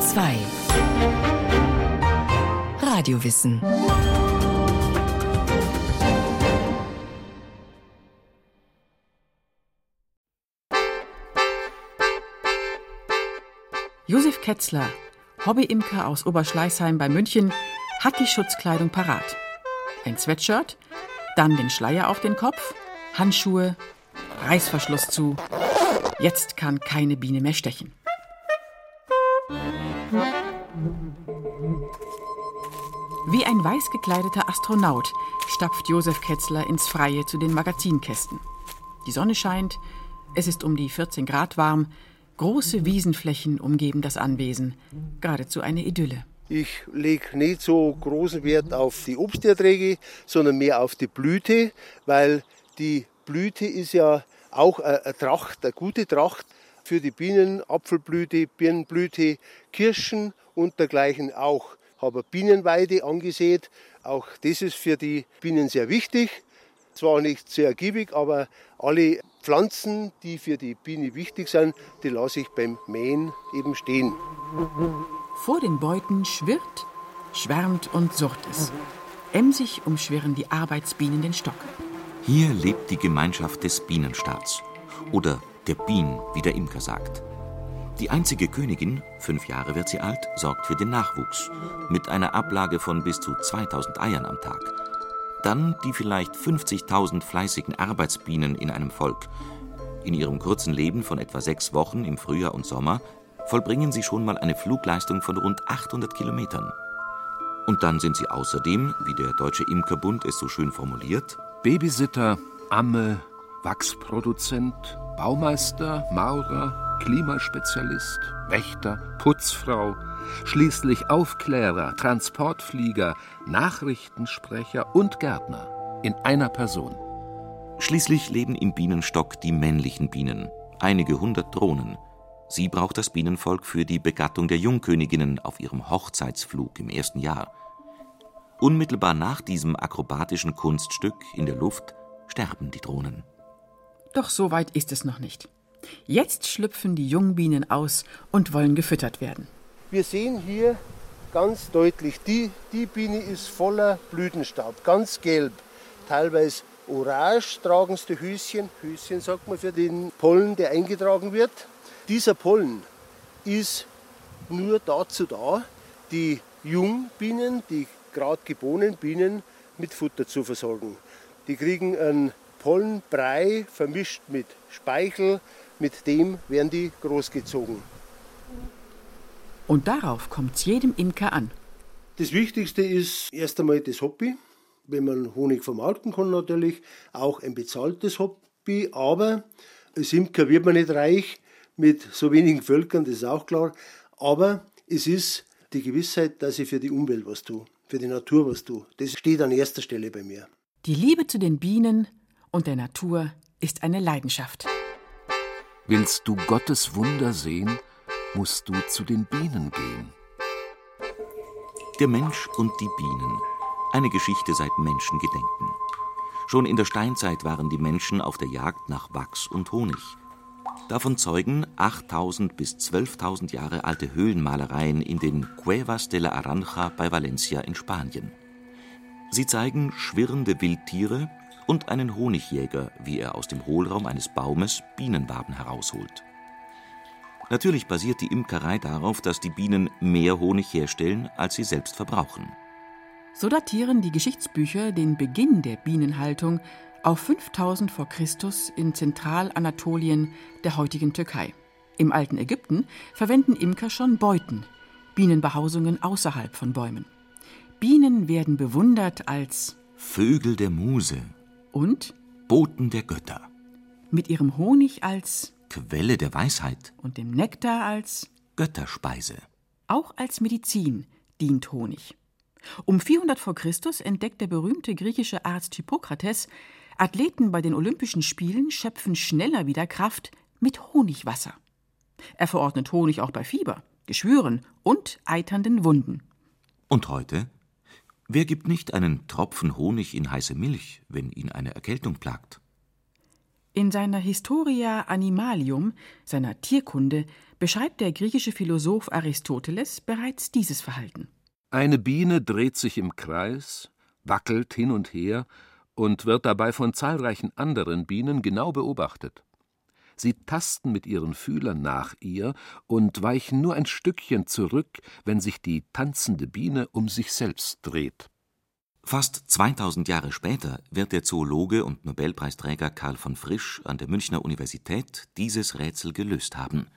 Bayern 2 Radiowissen Josef Ketzler, Hobbyimker aus Oberschleißheim bei München, hat die Schutzkleidung parat. Ein Sweatshirt, dann den Schleier auf den Kopf, Handschuhe, Reißverschluss zu. Jetzt kann keine Biene mehr stechen. Wie ein weiß gekleideter Astronaut stapft Josef Ketzler ins Freie zu den Magazinkästen. Die Sonne scheint, es ist um die 14 Grad warm, große Wiesenflächen umgeben das Anwesen, geradezu eine Idylle. Ich lege nicht so großen Wert auf die Obsterträge, sondern mehr auf die Blüte, weil die Blüte ist ja auch eine Tracht, eine gute Tracht für die Bienen, Apfelblüte, Birnenblüte, Kirschen und dergleichen auch. Habe Bienenweide angesät, auch das ist für die Bienen sehr wichtig. Zwar nicht sehr ergiebig, aber alle Pflanzen, die für die Biene wichtig sind, die lasse ich beim Mähen eben stehen. Vor den Beuten schwirrt, schwärmt und surrt es. Emsig umschwirren die Arbeitsbienen den Stock. Hier lebt die Gemeinschaft des Bienenstaats. Oder der Bien, wie der Imker sagt. Die einzige Königin, fünf Jahre wird sie alt, sorgt für den Nachwuchs. Mit einer Ablage von bis zu 2000 Eiern am Tag. Dann die vielleicht 50.000 fleißigen Arbeitsbienen in einem Volk. In ihrem kurzen Leben von etwa sechs Wochen im Frühjahr und Sommer vollbringen sie schon mal eine Flugleistung von rund 800 Kilometern. Und dann sind sie außerdem, wie der Deutsche Imkerbund es so schön formuliert, Babysitter, Amme, Wachsproduzent, Baumeister, Maurer, Klimaspezialist, Wächter, Putzfrau, schließlich Aufklärer, Transportflieger, Nachrichtensprecher und Gärtner in einer Person. Schließlich leben im Bienenstock die männlichen Bienen, einige hundert Drohnen. Sie braucht das Bienenvolk für die Begattung der Jungköniginnen auf ihrem Hochzeitsflug im ersten Jahr. Unmittelbar nach diesem akrobatischen Kunststück in der Luft sterben die Drohnen. Doch so weit ist es noch nicht. Jetzt schlüpfen die Jungbienen aus und wollen gefüttert werden. Wir sehen hier ganz deutlich, die, die Biene ist voller Blütenstaub, ganz gelb, teilweise orange tragen es die Höschen, Höschen sagt man für den Pollen, der eingetragen wird. Dieser Pollen ist nur dazu da, die Jungbienen, die gerade geborenen Bienen mit Futter zu versorgen. Die kriegen einen Pollenbrei vermischt mit Speichel, mit dem werden die großgezogen. Und darauf kommt es jedem Imker an. Das Wichtigste ist erst einmal das Hobby. Wenn man Honig vermarkten kann, natürlich auch ein bezahltes Hobby. Aber als Imker wird man nicht reich mit so wenigen Völkern, das ist auch klar. Aber es ist die Gewissheit, dass ich für die Umwelt was tue für die Natur was tue. Das steht an erster Stelle bei mir. Die Liebe zu den Bienen und der Natur ist eine Leidenschaft. Willst du Gottes Wunder sehen, musst du zu den Bienen gehen. Der Mensch und die Bienen. Eine Geschichte seit Menschengedenken. Schon in der Steinzeit waren die Menschen auf der Jagd nach Wachs und Honig. Davon zeugen 8000 bis 12.000 Jahre alte Höhlenmalereien in den Cuevas de la Aranja bei Valencia in Spanien. Sie zeigen schwirrende Wildtiere und einen Honigjäger, wie er aus dem Hohlraum eines Baumes Bienenwaben herausholt. Natürlich basiert die Imkerei darauf, dass die Bienen mehr Honig herstellen, als sie selbst verbrauchen. So datieren die Geschichtsbücher den Beginn der Bienenhaltung auf 5000 vor Christus in Zentralanatolien der heutigen Türkei. Im alten Ägypten verwenden Imker schon Beuten, Bienenbehausungen außerhalb von Bäumen. Bienen werden bewundert als Vögel der Muse und Boten der Götter. Mit ihrem Honig als Quelle der Weisheit und dem Nektar als Götterspeise. Auch als Medizin dient Honig. Um 400 vor Christus entdeckt der berühmte griechische Arzt Hippokrates, Athleten bei den Olympischen Spielen schöpfen schneller wieder Kraft mit Honigwasser. Er verordnet Honig auch bei Fieber, Geschwüren und eiternden Wunden. Und heute? Wer gibt nicht einen Tropfen Honig in heiße Milch, wenn ihn eine Erkältung plagt? In seiner Historia Animalium, seiner Tierkunde, beschreibt der griechische Philosoph Aristoteles bereits dieses Verhalten. Eine Biene dreht sich im Kreis, wackelt hin und her und wird dabei von zahlreichen anderen Bienen genau beobachtet. Sie tasten mit ihren Fühlern nach ihr und weichen nur ein Stückchen zurück, wenn sich die tanzende Biene um sich selbst dreht. Fast 2000 Jahre später wird der Zoologe und Nobelpreisträger Karl von Frisch an der Münchner Universität dieses Rätsel gelöst haben.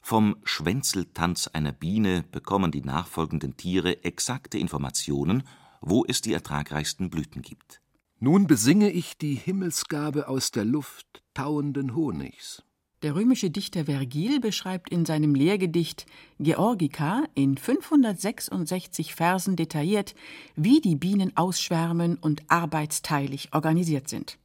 Vom Schwänzeltanz einer Biene bekommen die nachfolgenden Tiere exakte Informationen, wo es die ertragreichsten Blüten gibt. Nun besinge ich die Himmelsgabe aus der Luft tauenden Honigs. Der römische Dichter Vergil beschreibt in seinem Lehrgedicht Georgica in 566 Versen detailliert, wie die Bienen ausschwärmen und arbeitsteilig organisiert sind.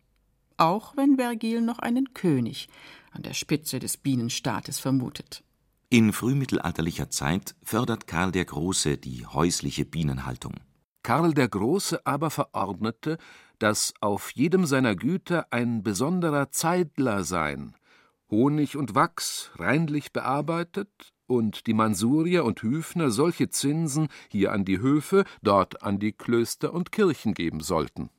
Auch wenn Vergil noch einen König an der Spitze des Bienenstaates vermutet. In frühmittelalterlicher Zeit fördert Karl der Große die häusliche Bienenhaltung. Karl der Große aber verordnete, dass auf jedem seiner Güter ein besonderer Zeidler sein, Honig und Wachs reinlich bearbeitet und die Mansurier und Hüfner solche Zinsen hier an die Höfe, dort an die Klöster und Kirchen geben sollten.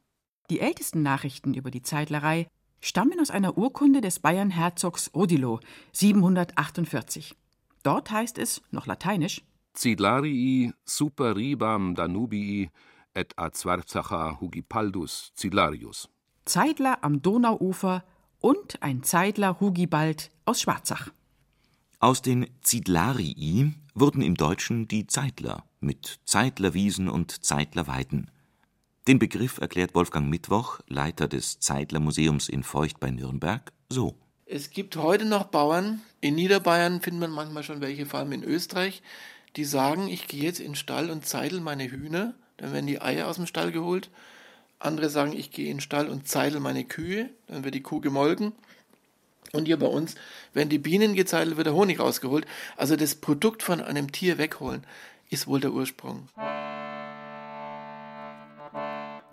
Die ältesten Nachrichten über die Zeitlerei stammen aus einer Urkunde des Bayernherzogs Odilo 748. Dort heißt es, noch lateinisch, Cidlarii super ribam Danubii et ad Svarzacha hugipaldus Cidlarius. Zeidler am Donauufer und ein Zeidler Hugibald aus Schwarzach. Aus den Zidlarii wurden im Deutschen die Zeitler mit Zeitlerwiesen und Zeitlerweiden. Den Begriff erklärt Wolfgang Mittwoch, Leiter des Zeitlermuseums in Feucht bei Nürnberg, so. Es gibt heute noch Bauern, in Niederbayern findet man manchmal schon welche, vor allem in Österreich, die sagen, ich gehe jetzt in den Stall und zeidel meine Hühner, dann werden die Eier aus dem Stall geholt andere sagen, ich gehe in den Stall und zeidel meine Kühe, dann wird die Kuh gemolken. Und hier bei uns werden die Bienen gezeidelt, wird der Honig rausgeholt. Also das Produkt von einem Tier wegholen, ist wohl der Ursprung.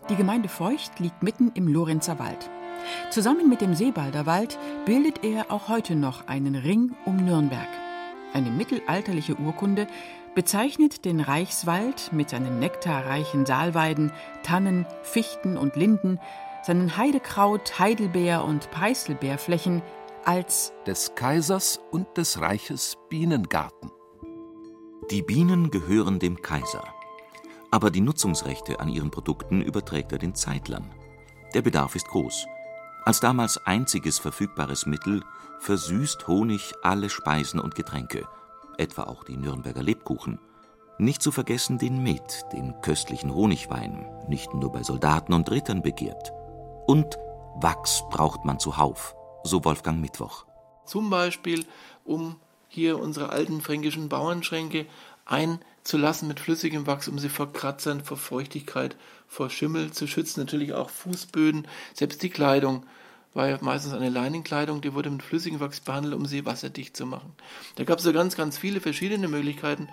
Die Gemeinde Feucht liegt mitten im Lorenzer Wald. Zusammen mit dem Seebalder Wald bildet er auch heute noch einen Ring um Nürnberg. Eine mittelalterliche Urkunde bezeichnet den Reichswald mit seinen nektarreichen Saalweiden, Tannen, Fichten und Linden, seinen Heidekraut, Heidelbeer und Preiselbeerflächen als des Kaisers und des Reiches Bienengarten. Die Bienen gehören dem Kaiser. Aber die Nutzungsrechte an ihren Produkten überträgt er den Zeitlern. Der Bedarf ist groß. Als damals einziges verfügbares Mittel versüßt Honig alle Speisen und Getränke etwa auch die Nürnberger Lebkuchen. Nicht zu vergessen den Met, den köstlichen Honigwein, nicht nur bei Soldaten und Rittern begehrt. Und Wachs braucht man zuhauf, so Wolfgang Mittwoch. Zum Beispiel, um hier unsere alten fränkischen Bauernschränke einzulassen mit flüssigem Wachs, um sie vor Kratzern, vor Feuchtigkeit, vor Schimmel zu schützen. Natürlich auch Fußböden, selbst die Kleidung war ja meistens eine Leinenkleidung, die wurde mit flüssigem Wachs behandelt, um sie wasserdicht zu machen. Da gab es so ganz, ganz viele verschiedene Möglichkeiten.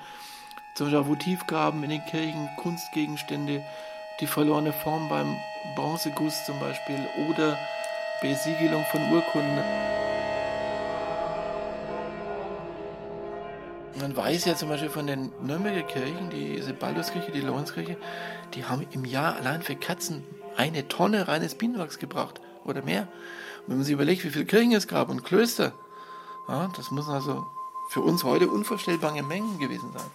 Zum Beispiel Votivgaben in den Kirchen, Kunstgegenstände, die verlorene Form beim Bronzeguss zum Beispiel oder Besiegelung von Urkunden. Man weiß ja zum Beispiel von den Nürnberger Kirchen, die Sebalduskirche, die Lorenzkirche, die haben im Jahr allein für Katzen eine Tonne reines Bienenwachs gebracht oder mehr. Und wenn man sich überlegt, wie viele Kirchen es gab und Klöster, ja, das müssen also für uns heute unvorstellbare Mengen gewesen sein.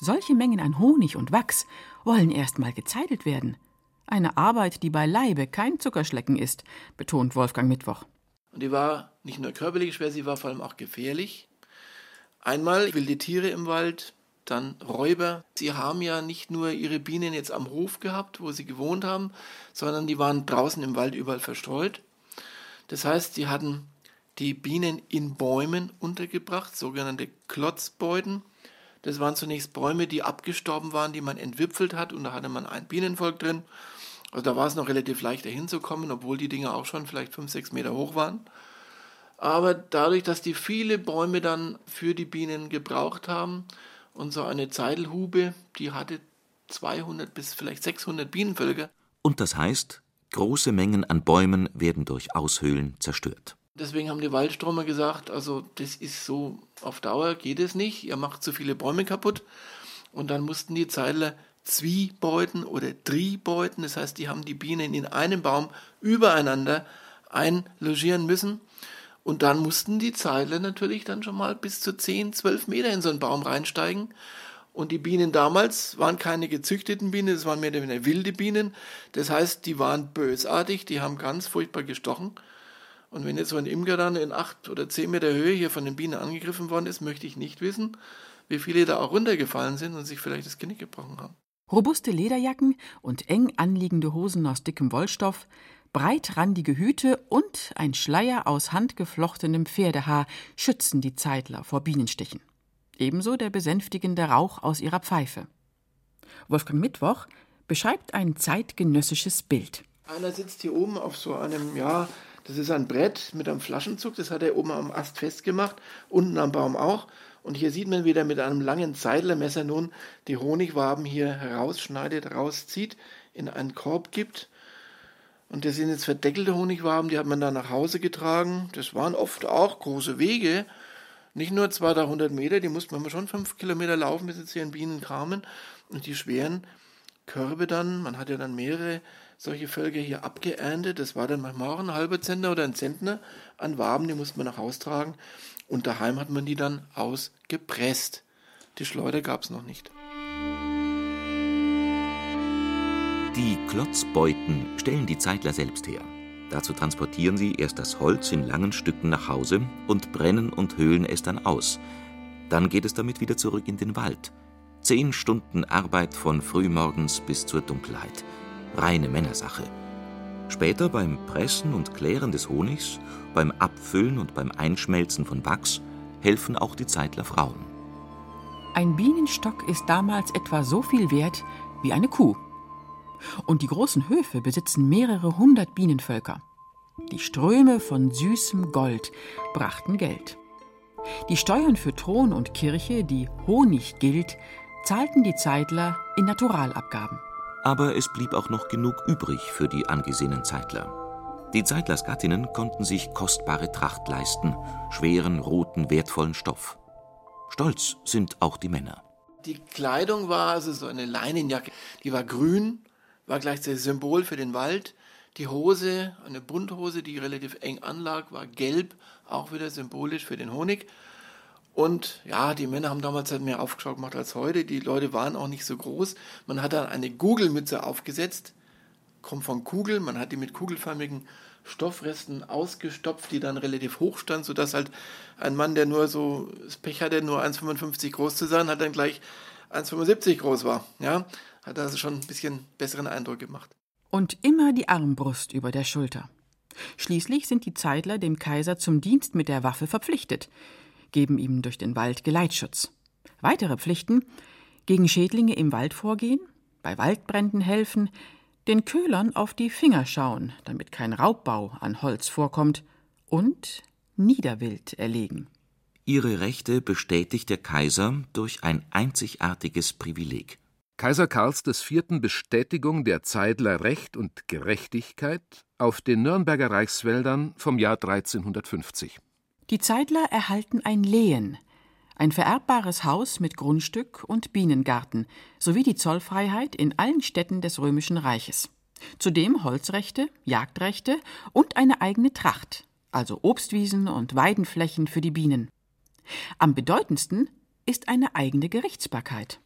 Solche Mengen an Honig und Wachs wollen erstmal gezeitelt werden. Eine Arbeit, die beileibe kein Zuckerschlecken ist, betont Wolfgang Mittwoch. Und die war nicht nur körperlich schwer, sie war vor allem auch gefährlich. Einmal wilde Tiere im Wald, dann Räuber. Sie haben ja nicht nur ihre Bienen jetzt am Hof gehabt, wo sie gewohnt haben, sondern die waren draußen im Wald überall verstreut. Das heißt, sie hatten die Bienen in Bäumen untergebracht, sogenannte Klotzbeuten. Das waren zunächst Bäume, die abgestorben waren, die man entwipfelt hat und da hatte man ein Bienenvolk drin. Also da war es noch relativ leicht dahin zu kommen, obwohl die Dinger auch schon vielleicht fünf, sechs Meter hoch waren. Aber dadurch, dass die viele Bäume dann für die Bienen gebraucht haben, und so eine Zeidelhube, die hatte 200 bis vielleicht 600 Bienenvölker. Und das heißt, Große Mengen an Bäumen werden durch Aushöhlen zerstört. Deswegen haben die Waldstromer gesagt, also das ist so, auf Dauer geht es nicht, ihr macht zu viele Bäume kaputt. Und dann mussten die Zeidler Zwiebeuten oder Tribeuten, das heißt, die haben die Bienen in einem Baum übereinander einlogieren müssen. Und dann mussten die Zeidler natürlich dann schon mal bis zu 10, 12 Meter in so einen Baum reinsteigen. Und die Bienen damals waren keine gezüchteten Bienen, es waren mehr oder weniger wilde Bienen. Das heißt, die waren bösartig, die haben ganz furchtbar gestochen. Und wenn jetzt so ein Imker dann in acht oder zehn Meter Höhe hier von den Bienen angegriffen worden ist, möchte ich nicht wissen, wie viele da auch runtergefallen sind und sich vielleicht das Genick gebrochen haben. Robuste Lederjacken und eng anliegende Hosen aus dickem Wollstoff, breitrandige Hüte und ein Schleier aus handgeflochtenem Pferdehaar schützen die Zeitler vor Bienenstichen. Ebenso der besänftigende Rauch aus ihrer Pfeife. Wolfgang Mittwoch beschreibt ein zeitgenössisches Bild. Einer sitzt hier oben auf so einem, ja, das ist ein Brett mit einem Flaschenzug, das hat er oben am Ast festgemacht, unten am Baum auch. Und hier sieht man, wie er mit einem langen Zeidlermesser nun die Honigwaben hier herausschneidet, rauszieht, in einen Korb gibt. Und das sind jetzt verdeckelte Honigwaben, die hat man dann nach Hause getragen. Das waren oft auch große Wege, nicht nur 200, 300 Meter, die musste man schon fünf Kilometer laufen, bis jetzt hier in Bienen kamen. Und die schweren Körbe dann, man hat ja dann mehrere solche Völker hier abgeerntet. Das war dann manchmal auch ein halber Zentner oder ein Zentner an Waben, die musste man nach Hause tragen. Und daheim hat man die dann ausgepresst. Die Schleuder gab es noch nicht. Die Klotzbeuten stellen die Zeitler selbst her. Dazu transportieren sie erst das Holz in langen Stücken nach Hause und brennen und höhlen es dann aus. Dann geht es damit wieder zurück in den Wald. Zehn Stunden Arbeit von frühmorgens bis zur Dunkelheit. Reine Männersache. Später beim Pressen und Klären des Honigs, beim Abfüllen und beim Einschmelzen von Wachs helfen auch die Zeitler Frauen. Ein Bienenstock ist damals etwa so viel wert wie eine Kuh. Und die großen Höfe besitzen mehrere hundert Bienenvölker. Die Ströme von süßem Gold brachten Geld. Die Steuern für Thron und Kirche, die Honig gilt, zahlten die Zeitler in Naturalabgaben. Aber es blieb auch noch genug übrig für die angesehenen Zeitler. Die Zeitlers Gattinnen konnten sich kostbare Tracht leisten, schweren, roten, wertvollen Stoff. Stolz sind auch die Männer. Die Kleidung war also so eine Leinenjacke, die war grün, war gleichzeitig Symbol für den Wald. Die Hose, eine Bunthose, die relativ eng anlag, war gelb, auch wieder symbolisch für den Honig. Und ja, die Männer haben damals halt mehr Aufschau gemacht als heute. Die Leute waren auch nicht so groß. Man hat dann eine Gugelmütze aufgesetzt, kommt von Kugel. Man hat die mit kugelförmigen Stoffresten ausgestopft, die dann relativ hoch stand, sodass halt ein Mann, der nur so das Pech hatte, nur 1,55 groß zu sein, hat dann gleich 1,75 groß war. Ja, hat also schon ein bisschen besseren Eindruck gemacht. Und immer die Armbrust über der Schulter. Schließlich sind die Zeitler dem Kaiser zum Dienst mit der Waffe verpflichtet, geben ihm durch den Wald Geleitschutz. Weitere Pflichten gegen Schädlinge im Wald vorgehen, bei Waldbränden helfen, den Köhlern auf die Finger schauen, damit kein Raubbau an Holz vorkommt, und Niederwild erlegen. Ihre Rechte bestätigt der Kaiser durch ein einzigartiges Privileg. Kaiser Karls IV. Bestätigung der Zeidler Recht und Gerechtigkeit auf den Nürnberger Reichswäldern vom Jahr 1350. Die Zeidler erhalten ein Lehen, ein vererbbares Haus mit Grundstück und Bienengarten sowie die Zollfreiheit in allen Städten des Römischen Reiches. Zudem Holzrechte, Jagdrechte und eine eigene Tracht, also Obstwiesen und Weidenflächen für die Bienen. Am bedeutendsten ist eine eigene Gerichtsbarkeit.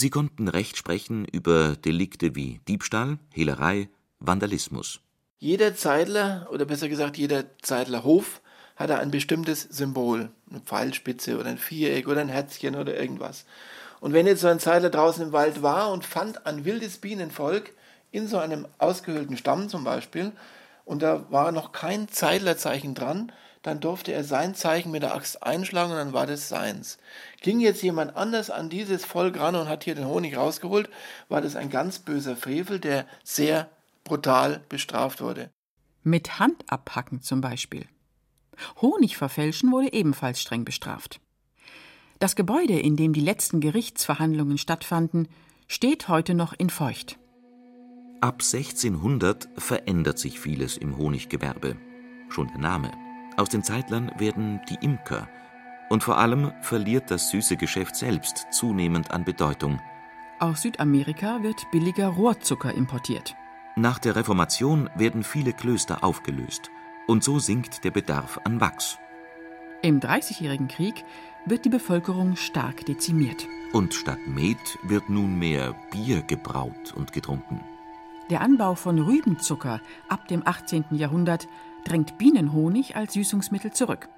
Sie konnten Recht sprechen über Delikte wie Diebstahl, Hehlerei, Vandalismus. Jeder Zeidler, oder besser gesagt jeder Zeidlerhof, hatte ein bestimmtes Symbol. Eine Pfeilspitze oder ein Viereck oder ein Herzchen oder irgendwas. Und wenn jetzt so ein Zeidler draußen im Wald war und fand ein wildes Bienenvolk in so einem ausgehöhlten Stamm zum Beispiel, und da war noch kein Zeidlerzeichen dran, dann durfte er sein Zeichen mit der Axt einschlagen und dann war das seins. Ging jetzt jemand anders an dieses Volk ran und hat hier den Honig rausgeholt, war das ein ganz böser Frevel, der sehr brutal bestraft wurde. Mit Hand abhacken zum Beispiel. Honig verfälschen wurde ebenfalls streng bestraft. Das Gebäude, in dem die letzten Gerichtsverhandlungen stattfanden, steht heute noch in Feucht. Ab 1600 verändert sich vieles im Honiggewerbe. Schon der Name. Aus den Zeitlern werden die Imker. Und vor allem verliert das süße Geschäft selbst zunehmend an Bedeutung. Aus Südamerika wird billiger Rohrzucker importiert. Nach der Reformation werden viele Klöster aufgelöst. Und so sinkt der Bedarf an Wachs. Im Dreißigjährigen Krieg wird die Bevölkerung stark dezimiert. Und statt Met wird nunmehr Bier gebraut und getrunken. Der Anbau von Rübenzucker ab dem 18. Jahrhundert drängt Bienenhonig als Süßungsmittel zurück.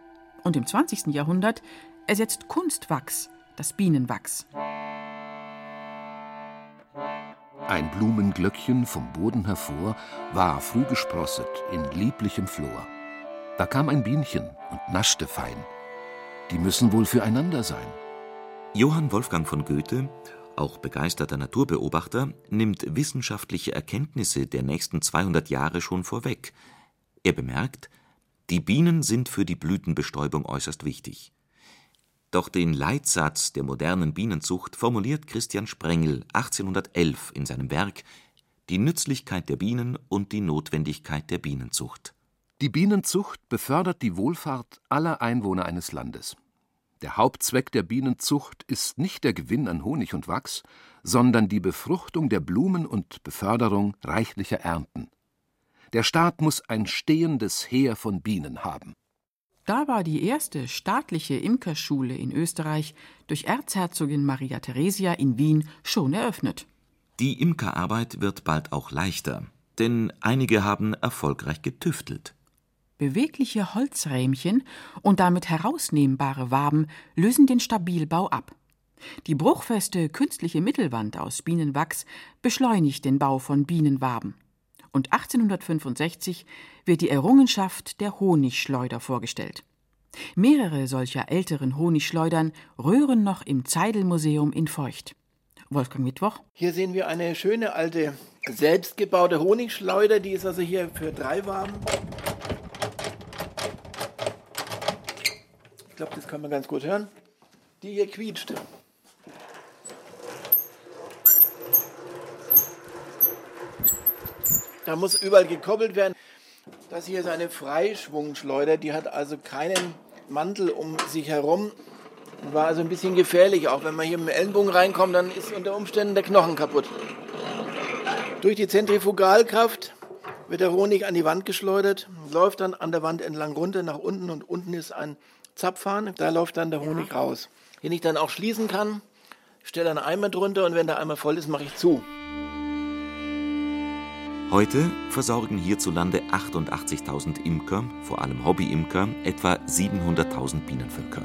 Und im 20. Jahrhundert ersetzt Kunstwachs das Bienenwachs. Ein Blumenglöckchen vom Boden hervor war früh gesprosset in lieblichem Flor. Da kam ein Bienchen und naschte fein. Die müssen wohl füreinander sein. Johann Wolfgang von Goethe, auch begeisterter Naturbeobachter, nimmt wissenschaftliche Erkenntnisse der nächsten 200 Jahre schon vorweg. Er bemerkt, die Bienen sind für die Blütenbestäubung äußerst wichtig. Doch den Leitsatz der modernen Bienenzucht formuliert Christian Sprengel 1811 in seinem Werk Die Nützlichkeit der Bienen und die Notwendigkeit der Bienenzucht. Die Bienenzucht befördert die Wohlfahrt aller Einwohner eines Landes. Der Hauptzweck der Bienenzucht ist nicht der Gewinn an Honig und Wachs, sondern die Befruchtung der Blumen und Beförderung reichlicher Ernten. Der Staat muss ein stehendes Heer von Bienen haben. Da war die erste staatliche Imkerschule in Österreich durch Erzherzogin Maria Theresia in Wien schon eröffnet. Die Imkerarbeit wird bald auch leichter, denn einige haben erfolgreich getüftelt. Bewegliche Holzrähmchen und damit herausnehmbare Waben lösen den Stabilbau ab. Die bruchfeste künstliche Mittelwand aus Bienenwachs beschleunigt den Bau von Bienenwaben. Und 1865 wird die Errungenschaft der Honigschleuder vorgestellt. Mehrere solcher älteren Honigschleudern röhren noch im Zeidelmuseum in Feucht. Wolfgang Mittwoch. Hier sehen wir eine schöne alte selbstgebaute Honigschleuder, die ist also hier für drei Waben. glaube, das kann man ganz gut hören. Die hier quietscht. Da muss überall gekoppelt werden. Das hier ist eine Freischwungschleuder, die hat also keinen Mantel um sich herum. War also ein bisschen gefährlich, auch wenn man hier mit dem Ellenbogen reinkommt, dann ist unter Umständen der Knochen kaputt. Durch die Zentrifugalkraft wird der Honig an die Wand geschleudert, läuft dann an der Wand entlang runter nach unten und unten ist ein Zapfhahn, da läuft dann der Honig raus. Den ich dann auch schließen kann, stelle einen Eimer drunter und wenn der Eimer voll ist, mache ich zu. Heute versorgen hierzulande 88.000 Imker, vor allem Hobbyimker, etwa 700.000 Bienenvölker.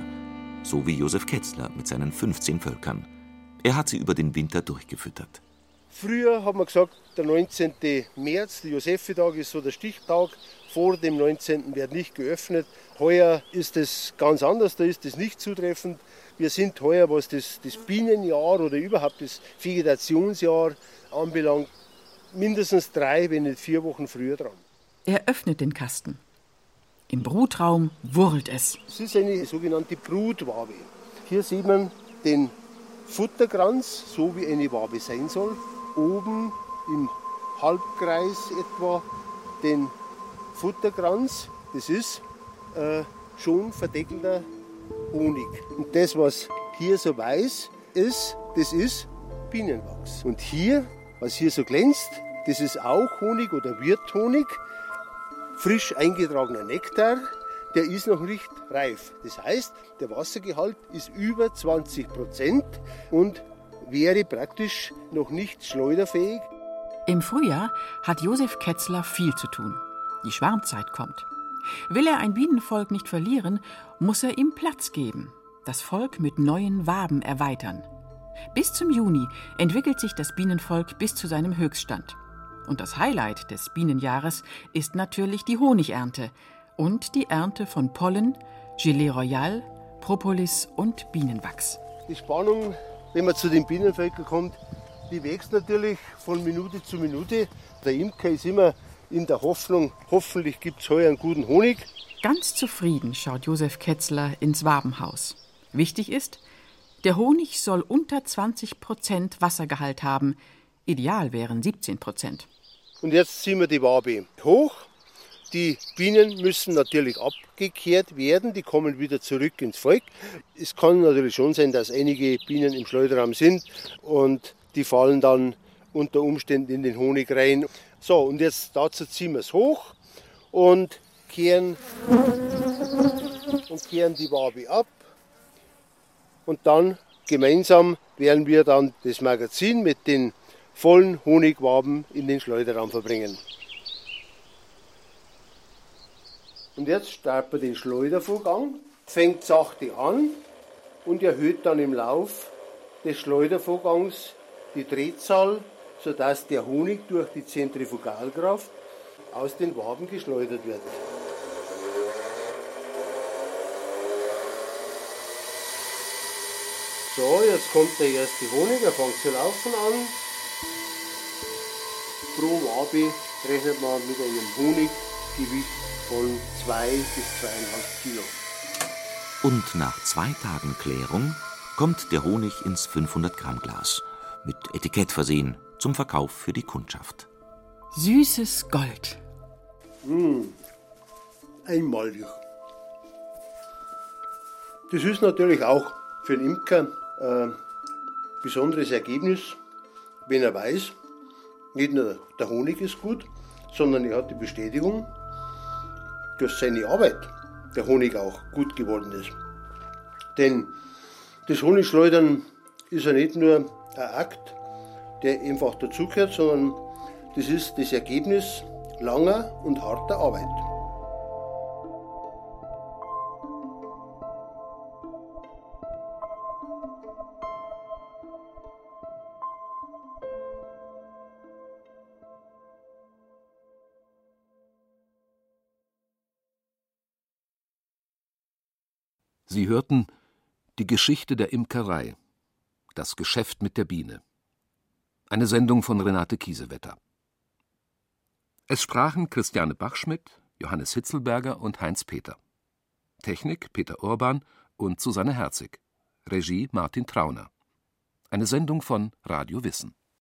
So wie Josef Ketzler mit seinen 15 Völkern. Er hat sie über den Winter durchgefüttert. Früher haben wir gesagt, der 19. März, der Josefitag, ist so der Stichtag. Vor dem 19. wird nicht geöffnet. Heuer ist es ganz anders, da ist es nicht zutreffend. Wir sind heuer, was das, das Bienenjahr oder überhaupt das Vegetationsjahr anbelangt, mindestens drei, wenn nicht vier Wochen früher dran. Er öffnet den Kasten. Im Brutraum wurlt es. Es ist eine sogenannte Brutwabe. Hier sieht man den Futterkranz, so wie eine Wabe sein soll. Oben im Halbkreis etwa den Futterkranz. Das ist äh, schon verdeckelter Honig. Und das, was hier so weiß ist, das ist Bienenwachs. Und hier, was hier so glänzt, das ist auch Honig oder Wirthonig, frisch eingetragener Nektar, der ist noch nicht reif. Das heißt, der Wassergehalt ist über 20 Prozent und wäre praktisch noch nicht schleuderfähig. Im Frühjahr hat Josef Ketzler viel zu tun. Die Schwarmzeit kommt. Will er ein Bienenvolk nicht verlieren, muss er ihm Platz geben, das Volk mit neuen Waben erweitern. Bis zum Juni entwickelt sich das Bienenvolk bis zu seinem Höchststand. Und das Highlight des Bienenjahres ist natürlich die Honigernte und die Ernte von Pollen, Gelee Royal, Propolis und Bienenwachs. Die Spannung, wenn man zu den Bienenvölkern kommt, die wächst natürlich von Minute zu Minute. Der Imker ist immer in der Hoffnung, hoffentlich gibt es heuer einen guten Honig. Ganz zufrieden schaut Josef Ketzler ins Wabenhaus. Wichtig ist, der Honig soll unter 20 Prozent Wassergehalt haben. Ideal wären 17 Prozent. Und jetzt ziehen wir die Wabe hoch. Die Bienen müssen natürlich abgekehrt werden, die kommen wieder zurück ins Volk. Es kann natürlich schon sein, dass einige Bienen im Schleuderraum sind und die fallen dann unter Umständen in den Honig rein. So, und jetzt dazu ziehen wir es hoch und kehren, und kehren die Wabe ab. Und dann gemeinsam werden wir dann das Magazin mit den vollen Honigwaben in den Schleuderraum verbringen. Und jetzt startet man den Schleudervorgang, fängt sachte an und erhöht dann im Lauf des Schleudervorgangs die Drehzahl, sodass der Honig durch die Zentrifugalkraft aus den Waben geschleudert wird. So, jetzt kommt der erste Honig, er fängt zu laufen an. Pro Wabe rechnet man mit einem Honiggewicht von 2 bis 2,5 Kilo. Und nach zwei Tagen Klärung kommt der Honig ins 500 Gramm Glas, mit Etikett versehen, zum Verkauf für die Kundschaft. Süßes Gold. Mmh, einmalig. Das ist natürlich auch für den Imker ein besonderes Ergebnis, wenn er weiß, nicht nur der Honig ist gut, sondern er hat die Bestätigung, dass seine Arbeit, der Honig auch gut geworden ist. Denn das Honigschleudern ist ja nicht nur ein Akt, der einfach dazugehört, sondern das ist das Ergebnis langer und harter Arbeit. Sie hörten Die Geschichte der Imkerei. Das Geschäft mit der Biene. Eine Sendung von Renate Kiesewetter. Es sprachen Christiane Bachschmidt, Johannes Hitzelberger und Heinz Peter. Technik Peter Urban und Susanne Herzig. Regie Martin Trauner. Eine Sendung von Radio Wissen.